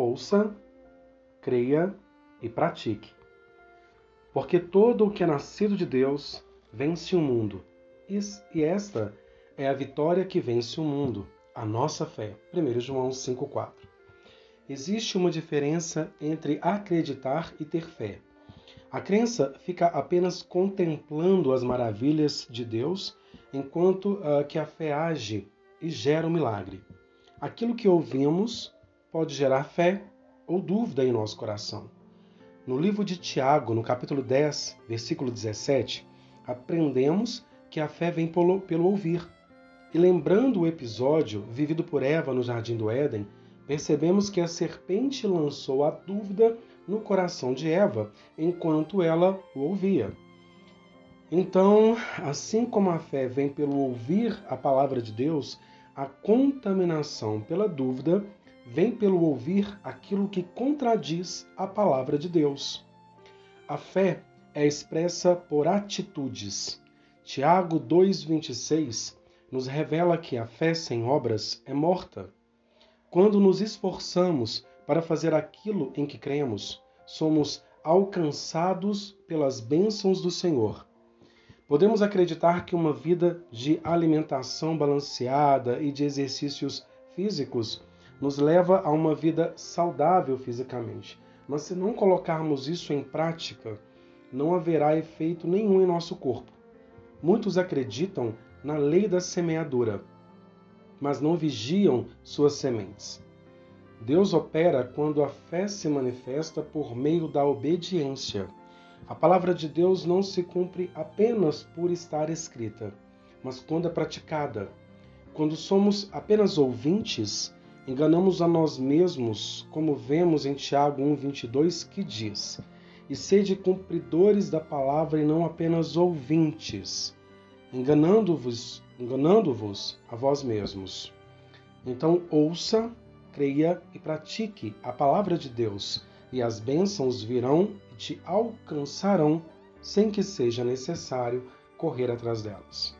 ouça, creia e pratique. Porque todo o que é nascido de Deus vence o mundo. E esta é a vitória que vence o mundo, a nossa fé. 1 João 5,4. Existe uma diferença entre acreditar e ter fé. A crença fica apenas contemplando as maravilhas de Deus, enquanto uh, que a fé age e gera um milagre. Aquilo que ouvimos pode gerar fé ou dúvida em nosso coração. No livro de Tiago, no capítulo 10, versículo 17, aprendemos que a fé vem pelo, pelo ouvir. E lembrando o episódio vivido por Eva no jardim do Éden, percebemos que a serpente lançou a dúvida no coração de Eva enquanto ela o ouvia. Então, assim como a fé vem pelo ouvir a palavra de Deus, a contaminação pela dúvida vem pelo ouvir aquilo que contradiz a palavra de Deus. A fé é expressa por atitudes. Tiago 2,26 nos revela que a fé sem obras é morta. Quando nos esforçamos para fazer aquilo em que cremos, somos alcançados pelas bênçãos do Senhor. Podemos acreditar que uma vida de alimentação balanceada e de exercícios físicos nos leva a uma vida saudável fisicamente. Mas se não colocarmos isso em prática, não haverá efeito nenhum em nosso corpo. Muitos acreditam na lei da semeadura, mas não vigiam suas sementes. Deus opera quando a fé se manifesta por meio da obediência. A palavra de Deus não se cumpre apenas por estar escrita, mas quando é praticada. Quando somos apenas ouvintes, enganamos a nós mesmos, como vemos em Tiago 1,22, que diz: E sede cumpridores da palavra e não apenas ouvintes, enganando-vos enganando-vos a vós mesmos. Então, ouça creia e pratique a palavra de Deus, e as bênçãos virão e te alcançarão sem que seja necessário correr atrás delas.